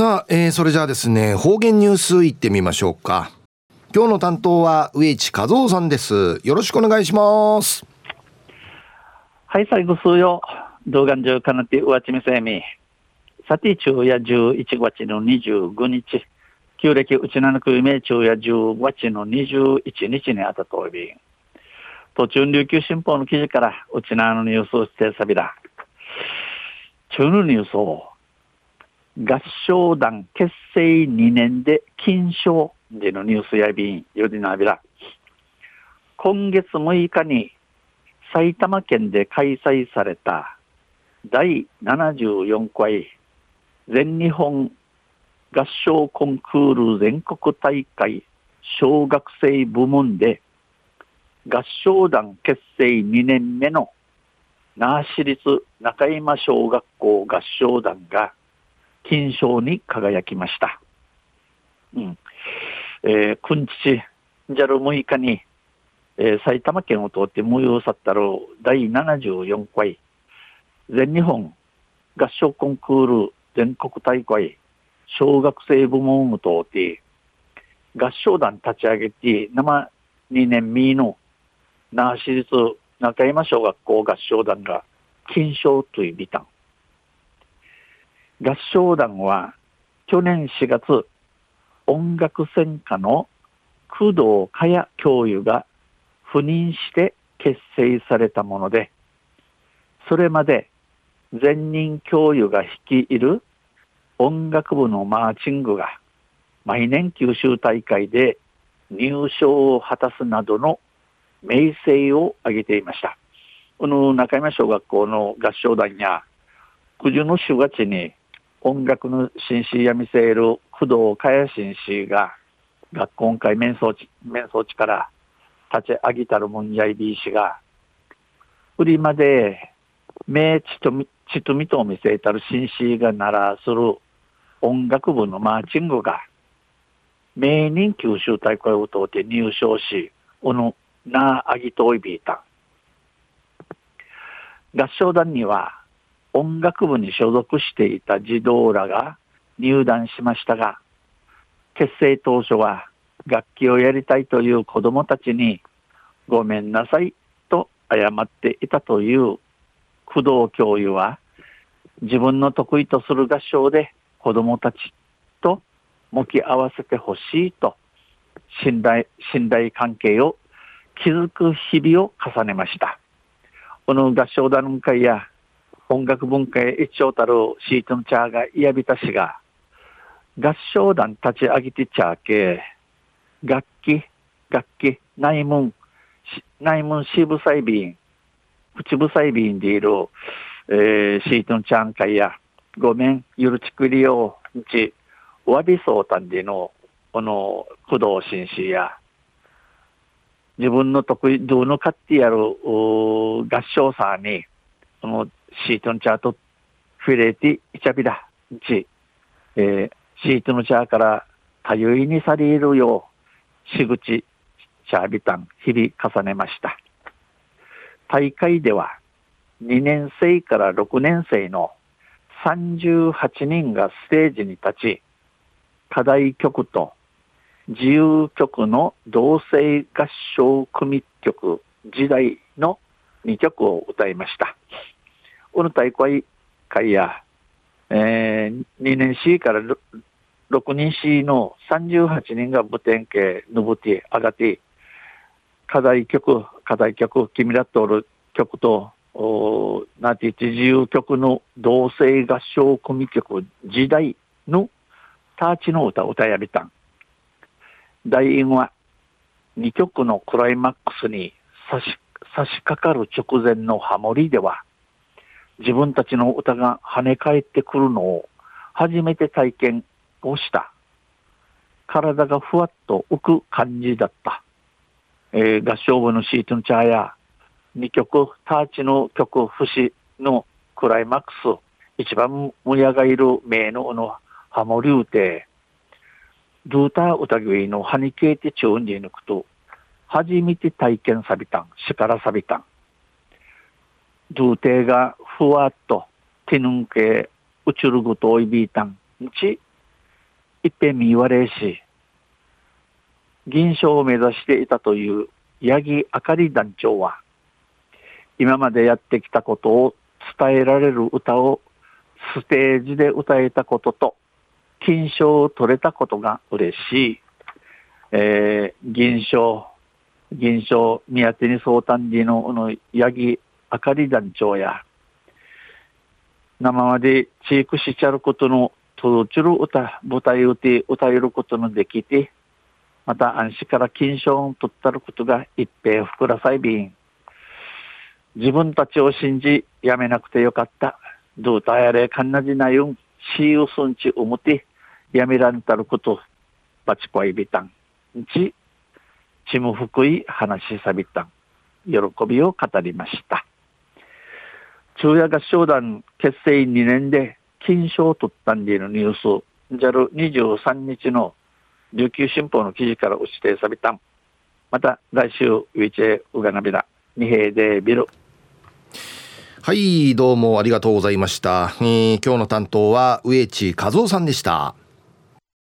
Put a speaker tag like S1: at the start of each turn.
S1: さあ、えー、それじゃあですね、方言ニュースいってみましょうか。今日の担当は上地和夫さんです。よろしくお願いします。
S2: はい、最後数よ。動画中かなってうわちみせみ。さて、昼夜11月の25日。旧暦うちなのくめ昼夜15月の21日にあたとおび。途中琉球新報の記事からうちなのニュースをしてさびら。中のニュースを合唱団結成2年で金賞でのニュースやびんよりなびら。今月6日に埼玉県で開催された第74回全日本合唱コンクール全国大会小学生部門で合唱団結成2年目の那覇市立中山小学校合唱団が金賞に輝きました。うん。えー、くんちち、じゃる6日に、えー、埼玉県を通って催さったる第74回全日本合唱コンクール全国大会小学生部門を通って合唱団立ち上げて生2年目の那覇市立中山小学校合唱団が金賞というビタン。合唱団は去年4月、音楽専科の工藤かや教諭が赴任して結成されたもので、それまで前任教諭が率いる音楽部のマーチングが毎年九州大会で入賞を果たすなどの名声を挙げていました。この中山小学校の合唱団や九十の4月に音楽の紳士や見せる工藤かや紳士が学校会面相地、面相地から立ち上げたるもんやいびいしが、売りまで名地とちとみと見せたる紳士がならする音楽部のマーチングが、名人九州大会を通って入賞し、おのなあぎといびいた。合唱団には、音楽部に所属していた児童らが入団しましたが、結成当初は楽器をやりたいという子供たちにごめんなさいと謝っていたという工藤教諭は自分の得意とする合唱で子供たちと向き合わせてほしいと信頼、信頼関係を築く日々を重ねました。この合唱団会や音楽文化へ一応たるシートンチャーがいやびたしが、合唱団立ち上げてちゃけ、楽器、楽器、内門、内門支部細便、口部細便でいる、えー、シートンチャン会や、ごめん、ゆるちくりよう、ち、わびそうたんでの、この、工藤紳士や、自分の得意、どうのかってやる、合唱さに、その、シートのチャート、フィレティ、イチャビダ、チ、えー、シートのチャーから多様にされるよう、しぐち、チャービタン、日々重ねました。大会では、2年生から6年生の38人がステージに立ち、課題曲と自由曲の同性合唱組曲時代の2曲を歌いました。この大会会や、えー、2年 C から6人 C の38人が舞天家、ぬぶて、あがて、課題曲、課題曲、君らとおる曲と、おなて自由曲の同性合唱組曲時代のターチの歌を歌やりたん。大因は2曲のクライマックスに差し差し掛かる直前のハモリでは、自分たちの歌が跳ね返ってくるのを初めて体験をした。体がふわっと浮く感じだった。えー、合唱部のシートンチャーや2曲、ターチの曲、節のクライマックス、一番盛り上がる名ののハモリューテ、ドゥーター歌声のハニケーテチューンに抜くと、初めて体験さびたん、しからさびたん。ドゥーテーがふわっと手ぬんけうちるぐといびいたんち一遍見言われし、銀賞を目指していたという八木あかり団長は、今までやってきたことを伝えられる歌をステージで歌えたことと、金賞を取れたことが嬉しい。えー、銀賞、銀賞、宮手に相談時のの八木あかり団長や、生までチークしちゃることの届ちる歌、舞台歌歌えることのできて、また安心から金賞を取ったることが一平ふくらさいびん。自分たちを信じ、やめなくてよかった。どうたやれかんなじなゆん、しうすんちうむて、やめらんたること、ばちこいびたん。ち、ちむふくい話しさびたん。喜びを語りました。昼夜合唱団結成2年で金賞を取ったんでのニュース、JAL23 日の琉球新報の記事から打ちてさびたん。また来週、ウィチェウガナビラ、二平でビル。
S1: はい、どうもありがとうございました。えー、今日の担当は植地和夫さんでした。